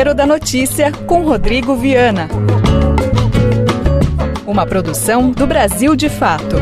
Tempero da Notícia com Rodrigo Viana. Uma produção do Brasil de Fato.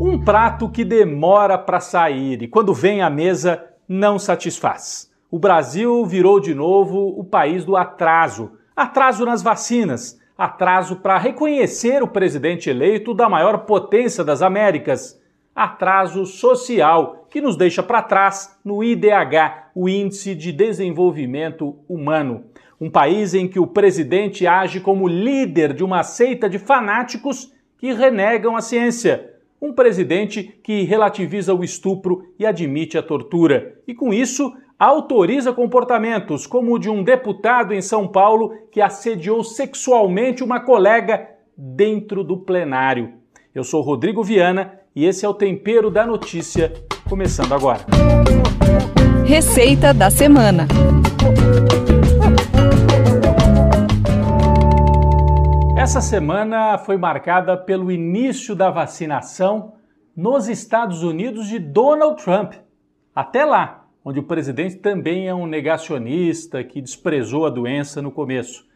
Um prato que demora para sair e quando vem à mesa não satisfaz. O Brasil virou de novo o país do atraso. Atraso nas vacinas, atraso para reconhecer o presidente eleito da maior potência das Américas, atraso social que nos deixa para trás no IDH, o Índice de Desenvolvimento Humano. Um país em que o presidente age como líder de uma seita de fanáticos que renegam a ciência. Um presidente que relativiza o estupro e admite a tortura. E com isso, autoriza comportamentos como o de um deputado em São Paulo que assediou sexualmente uma colega dentro do plenário. Eu sou Rodrigo Viana e esse é o Tempero da Notícia, começando agora. Receita da semana. Essa semana foi marcada pelo início da vacinação nos Estados Unidos de Donald Trump. Até lá, onde o presidente também é um negacionista que desprezou a doença no começo.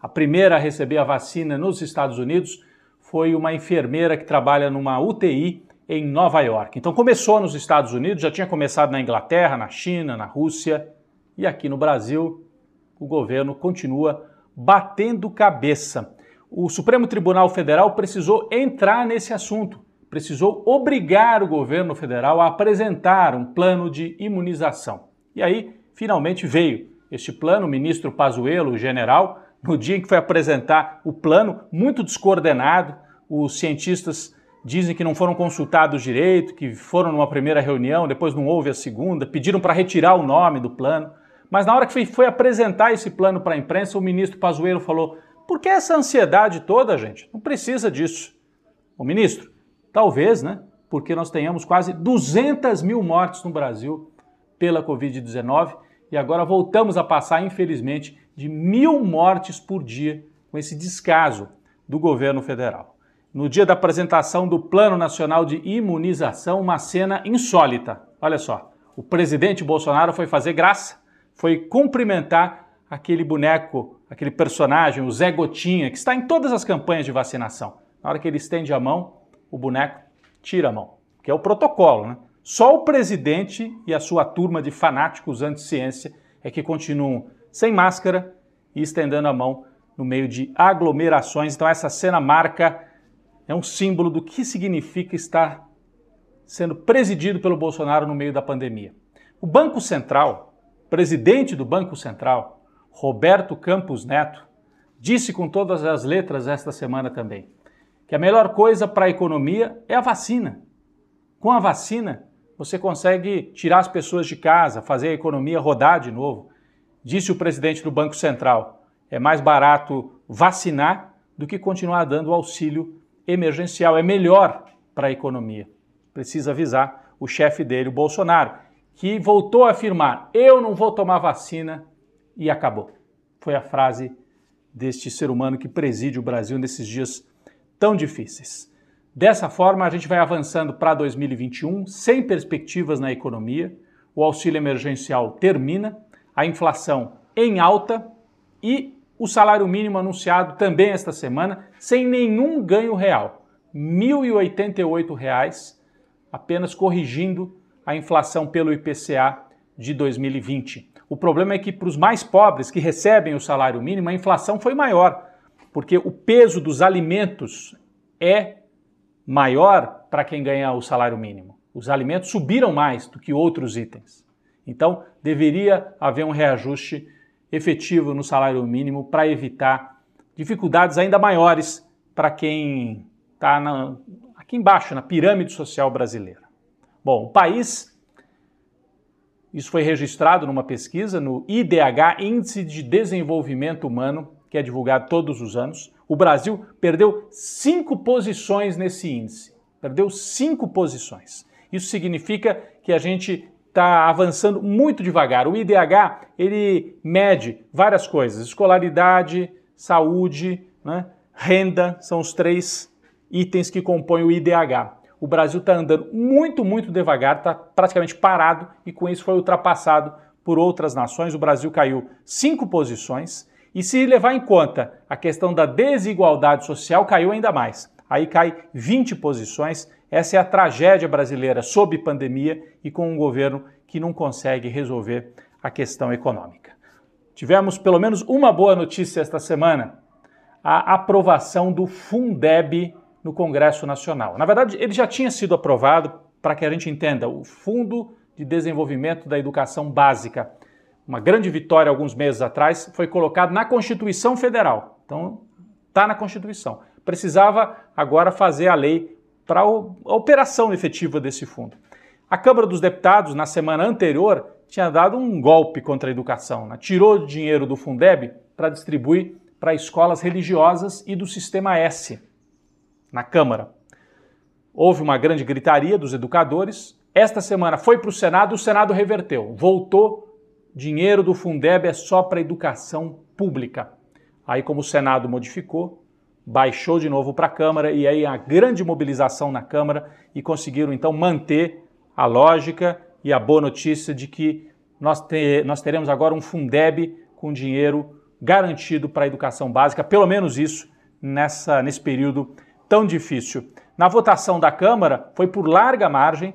A primeira a receber a vacina nos Estados Unidos foi uma enfermeira que trabalha numa UTI em Nova York. Então começou nos Estados Unidos, já tinha começado na Inglaterra, na China, na Rússia e aqui no Brasil o governo continua batendo cabeça. O Supremo Tribunal Federal precisou entrar nesse assunto precisou obrigar o governo federal a apresentar um plano de imunização. E aí, finalmente veio este plano, o ministro Pazuello, o general, no dia em que foi apresentar o plano, muito descoordenado, os cientistas dizem que não foram consultados direito, que foram numa primeira reunião, depois não houve a segunda, pediram para retirar o nome do plano. Mas na hora que foi, apresentar esse plano para a imprensa, o ministro Pazuello falou: por que essa ansiedade toda, gente? Não precisa disso. O ministro, Talvez, né? Porque nós tenhamos quase 200 mil mortes no Brasil pela Covid-19 e agora voltamos a passar, infelizmente, de mil mortes por dia com esse descaso do governo federal. No dia da apresentação do Plano Nacional de Imunização, uma cena insólita. Olha só, o presidente Bolsonaro foi fazer graça, foi cumprimentar aquele boneco, aquele personagem, o Zé Gotinha, que está em todas as campanhas de vacinação. Na hora que ele estende a mão, o boneco tira a mão, que é o protocolo, né? Só o presidente e a sua turma de fanáticos anti-ciência é que continuam sem máscara e estendendo a mão no meio de aglomerações. Então essa cena marca é um símbolo do que significa estar sendo presidido pelo Bolsonaro no meio da pandemia. O Banco Central, presidente do Banco Central, Roberto Campos Neto, disse com todas as letras esta semana também: que a melhor coisa para a economia é a vacina. Com a vacina, você consegue tirar as pessoas de casa, fazer a economia rodar de novo. Disse o presidente do Banco Central: é mais barato vacinar do que continuar dando auxílio emergencial. É melhor para a economia. Precisa avisar o chefe dele, o Bolsonaro, que voltou a afirmar: eu não vou tomar vacina e acabou. Foi a frase deste ser humano que preside o Brasil nesses dias tão difíceis. Dessa forma, a gente vai avançando para 2021 sem perspectivas na economia, o auxílio emergencial termina, a inflação em alta e o salário mínimo anunciado também esta semana sem nenhum ganho real, R$ 1.088, apenas corrigindo a inflação pelo IPCA de 2020. O problema é que para os mais pobres que recebem o salário mínimo, a inflação foi maior, porque o peso dos alimentos é maior para quem ganha o salário mínimo. Os alimentos subiram mais do que outros itens. Então, deveria haver um reajuste efetivo no salário mínimo para evitar dificuldades ainda maiores para quem está aqui embaixo, na pirâmide social brasileira. Bom, o país, isso foi registrado numa pesquisa no IDH, Índice de Desenvolvimento Humano, que é divulgado todos os anos, o Brasil perdeu cinco posições nesse índice. Perdeu cinco posições. Isso significa que a gente está avançando muito devagar. O IDH ele mede várias coisas: escolaridade, saúde, né? renda, são os três itens que compõem o IDH. o Brasil está andando muito, muito devagar, está praticamente parado e com isso foi ultrapassado por outras nações. O Brasil caiu cinco posições e se levar em conta a questão da desigualdade social, caiu ainda mais. Aí cai 20 posições. Essa é a tragédia brasileira sob pandemia e com um governo que não consegue resolver a questão econômica. Tivemos pelo menos uma boa notícia esta semana: a aprovação do Fundeb no Congresso Nacional. Na verdade, ele já tinha sido aprovado, para que a gente entenda, o Fundo de Desenvolvimento da Educação Básica. Uma grande vitória alguns meses atrás, foi colocado na Constituição Federal. Então, está na Constituição. Precisava agora fazer a lei para a operação efetiva desse fundo. A Câmara dos Deputados, na semana anterior, tinha dado um golpe contra a educação. Né? Tirou dinheiro do Fundeb para distribuir para escolas religiosas e do Sistema S na Câmara. Houve uma grande gritaria dos educadores. Esta semana foi para o Senado, o Senado reverteu. Voltou, dinheiro do Fundeb é só para educação pública. Aí, como o Senado modificou, baixou de novo para a Câmara e aí a grande mobilização na Câmara e conseguiram então manter a lógica e a boa notícia de que nós, te, nós teremos agora um Fundeb com dinheiro garantido para a educação básica, pelo menos isso nessa, nesse período tão difícil. Na votação da Câmara, foi por larga margem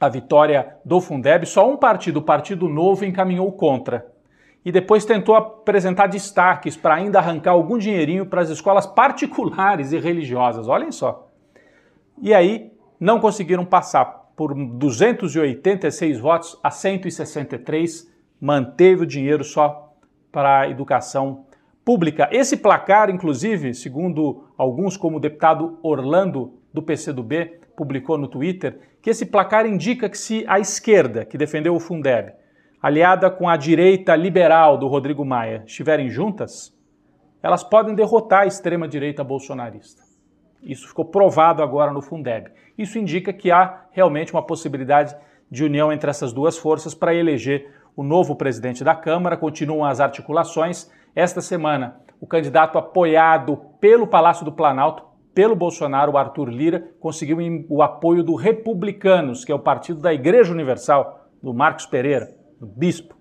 a vitória do Fundeb, só um partido, o Partido Novo, encaminhou contra. E depois tentou apresentar destaques para ainda arrancar algum dinheirinho para as escolas particulares e religiosas. Olhem só. E aí não conseguiram passar por 286 votos a 163, manteve o dinheiro só para a educação pública. Esse placar, inclusive, segundo alguns, como o deputado Orlando do PCdoB publicou no Twitter, que esse placar indica que se a esquerda, que defendeu o Fundeb, aliada com a direita liberal do Rodrigo Maia, estiverem juntas, elas podem derrotar a extrema-direita bolsonarista. Isso ficou provado agora no Fundeb. Isso indica que há realmente uma possibilidade de união entre essas duas forças para eleger o novo presidente da Câmara. Continuam as articulações esta semana, o candidato apoiado pelo Palácio do Planalto, pelo Bolsonaro, Arthur Lira, conseguiu o apoio do Republicanos, que é o partido da Igreja Universal, do Marcos Pereira, do bispo.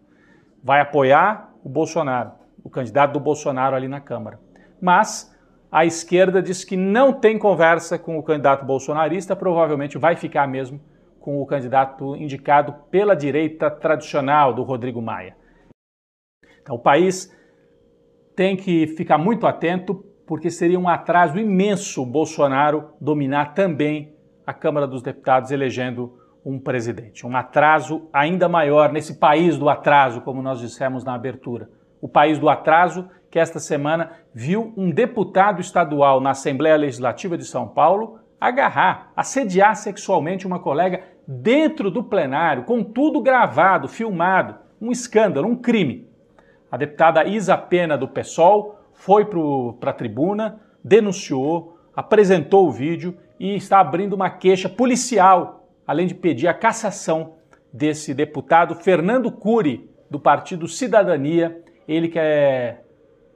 Vai apoiar o Bolsonaro, o candidato do Bolsonaro ali na Câmara. Mas a esquerda diz que não tem conversa com o candidato bolsonarista, provavelmente vai ficar mesmo com o candidato indicado pela direita tradicional do Rodrigo Maia. Então, o país tem que ficar muito atento, porque seria um atraso imenso Bolsonaro dominar também a Câmara dos Deputados, elegendo um presidente. Um atraso ainda maior nesse país do atraso, como nós dissemos na abertura. O país do atraso que esta semana viu um deputado estadual na Assembleia Legislativa de São Paulo agarrar, assediar sexualmente uma colega dentro do plenário, com tudo gravado, filmado. Um escândalo, um crime. A deputada Isa Pena, do PSOL, foi para a tribuna, denunciou, apresentou o vídeo e está abrindo uma queixa policial, além de pedir a cassação desse deputado Fernando Cury, do Partido Cidadania, ele que é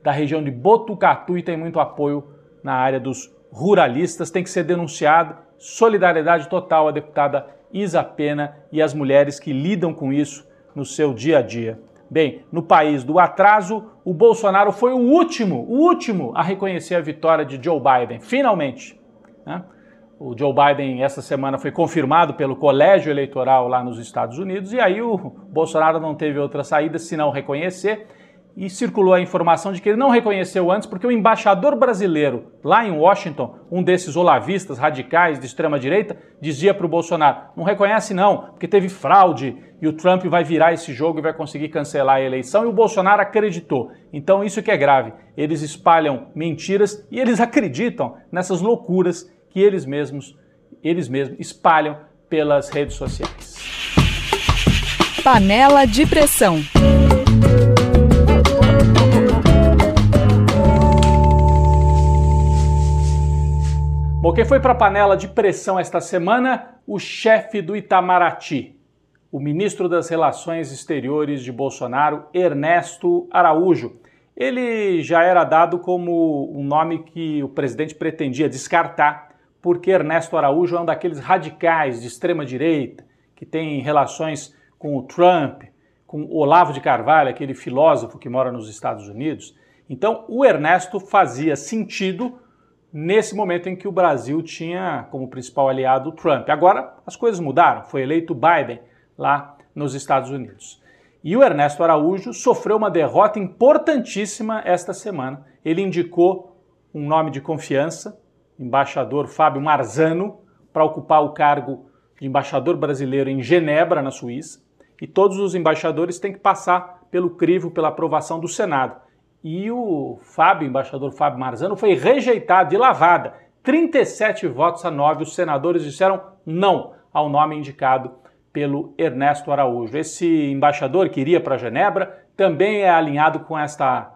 da região de Botucatu e tem muito apoio na área dos ruralistas, tem que ser denunciado. Solidariedade total à deputada Isa Pena e às mulheres que lidam com isso no seu dia a dia. Bem, no país do atraso, o Bolsonaro foi o último, o último a reconhecer a vitória de Joe Biden, finalmente. Né? O Joe Biden, essa semana, foi confirmado pelo colégio eleitoral lá nos Estados Unidos, e aí o Bolsonaro não teve outra saída senão reconhecer e circulou a informação de que ele não reconheceu antes porque o embaixador brasileiro lá em Washington, um desses olavistas radicais de extrema direita, dizia para o Bolsonaro: não reconhece não, porque teve fraude e o Trump vai virar esse jogo e vai conseguir cancelar a eleição. E o Bolsonaro acreditou. Então isso que é grave. Eles espalham mentiras e eles acreditam nessas loucuras que eles mesmos, eles mesmos espalham pelas redes sociais. Panela de pressão. Bom, quem foi para a panela de pressão esta semana? O chefe do Itamaraty, o ministro das Relações Exteriores de Bolsonaro, Ernesto Araújo. Ele já era dado como um nome que o presidente pretendia descartar porque Ernesto Araújo é um daqueles radicais de extrema direita que tem relações com o Trump, com Olavo de Carvalho, aquele filósofo que mora nos Estados Unidos. Então, o Ernesto fazia sentido nesse momento em que o Brasil tinha como principal aliado o Trump. Agora as coisas mudaram, foi eleito Biden lá nos Estados Unidos. E o Ernesto Araújo sofreu uma derrota importantíssima esta semana. Ele indicou um nome de confiança, embaixador Fábio Marzano, para ocupar o cargo de embaixador brasileiro em Genebra, na Suíça. E todos os embaixadores têm que passar pelo crivo, pela aprovação do Senado. E o Fábio, embaixador Fábio Marzano, foi rejeitado de lavada. 37 votos a 9. Os senadores disseram não ao nome indicado pelo Ernesto Araújo. Esse embaixador que iria para Genebra também é alinhado com esta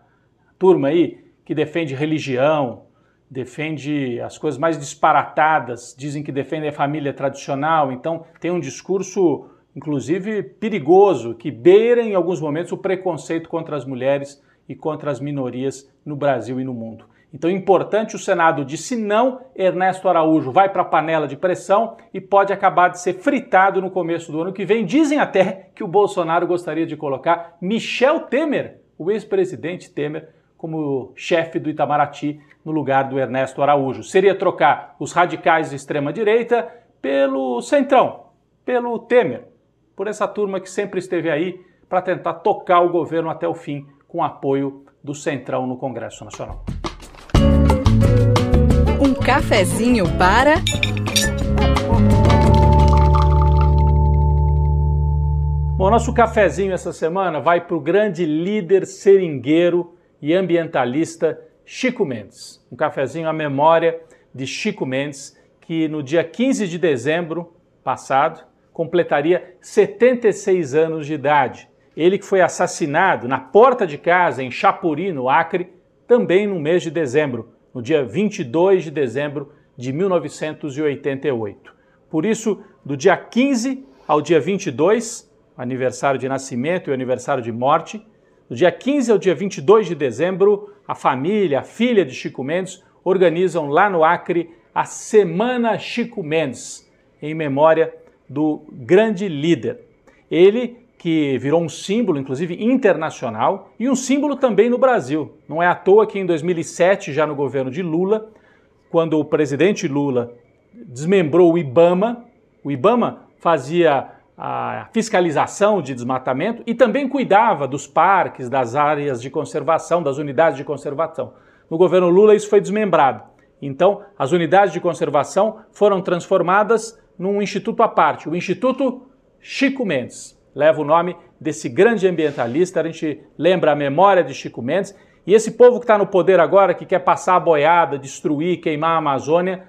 turma aí que defende religião, defende as coisas mais disparatadas, dizem que defendem a família tradicional, então tem um discurso inclusive perigoso que beira em alguns momentos o preconceito contra as mulheres e contra as minorias no Brasil e no mundo. Então, importante, o Senado disse não, Ernesto Araújo vai para a panela de pressão e pode acabar de ser fritado no começo do ano que vem. Dizem até que o Bolsonaro gostaria de colocar Michel Temer, o ex-presidente Temer, como chefe do Itamaraty no lugar do Ernesto Araújo. Seria trocar os radicais de extrema-direita pelo Centrão, pelo Temer, por essa turma que sempre esteve aí para tentar tocar o governo até o fim com apoio do Centrão no Congresso Nacional. Um cafezinho para. Bom, nosso cafezinho essa semana vai para o grande líder seringueiro e ambientalista Chico Mendes. Um cafezinho à memória de Chico Mendes, que no dia 15 de dezembro passado completaria 76 anos de idade. Ele que foi assassinado na porta de casa em Chapuri, no Acre, também no mês de dezembro, no dia 22 de dezembro de 1988. Por isso, do dia 15 ao dia 22, aniversário de nascimento e aniversário de morte, do dia 15 ao dia 22 de dezembro, a família, a filha de Chico Mendes, organizam lá no Acre a Semana Chico Mendes, em memória do grande líder. Ele que virou um símbolo, inclusive internacional, e um símbolo também no Brasil. Não é à toa que em 2007, já no governo de Lula, quando o presidente Lula desmembrou o IBAMA, o IBAMA fazia a fiscalização de desmatamento e também cuidava dos parques, das áreas de conservação, das unidades de conservação. No governo Lula isso foi desmembrado. Então, as unidades de conservação foram transformadas num instituto à parte, o Instituto Chico Mendes leva o nome desse grande ambientalista. A gente lembra a memória de Chico Mendes. E esse povo que está no poder agora, que quer passar a boiada, destruir, queimar a Amazônia,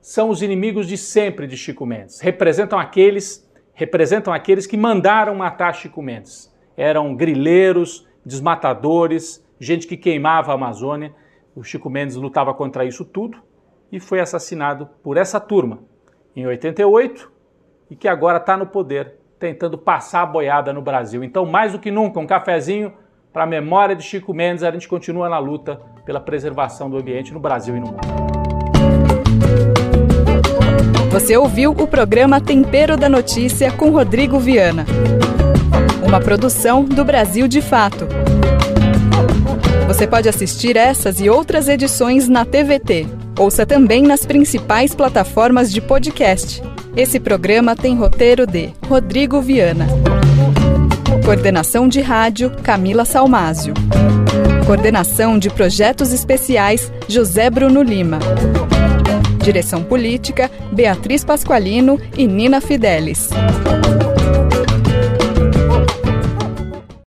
são os inimigos de sempre de Chico Mendes. Representam aqueles, representam aqueles que mandaram matar Chico Mendes. Eram grileiros, desmatadores, gente que queimava a Amazônia. O Chico Mendes lutava contra isso tudo e foi assassinado por essa turma em 88 e que agora está no poder tentando passar a boiada no Brasil. Então, mais do que nunca, um cafezinho para a memória de Chico Mendes. A gente continua na luta pela preservação do ambiente no Brasil e no mundo. Você ouviu o programa Tempero da Notícia com Rodrigo Viana. Uma produção do Brasil de Fato. Você pode assistir essas e outras edições na TVT. Ouça também nas principais plataformas de podcast esse programa tem roteiro de Rodrigo Viana. Coordenação de rádio Camila Salmásio. Coordenação de projetos especiais José Bruno Lima. Direção política Beatriz Pasqualino e Nina Fidelis.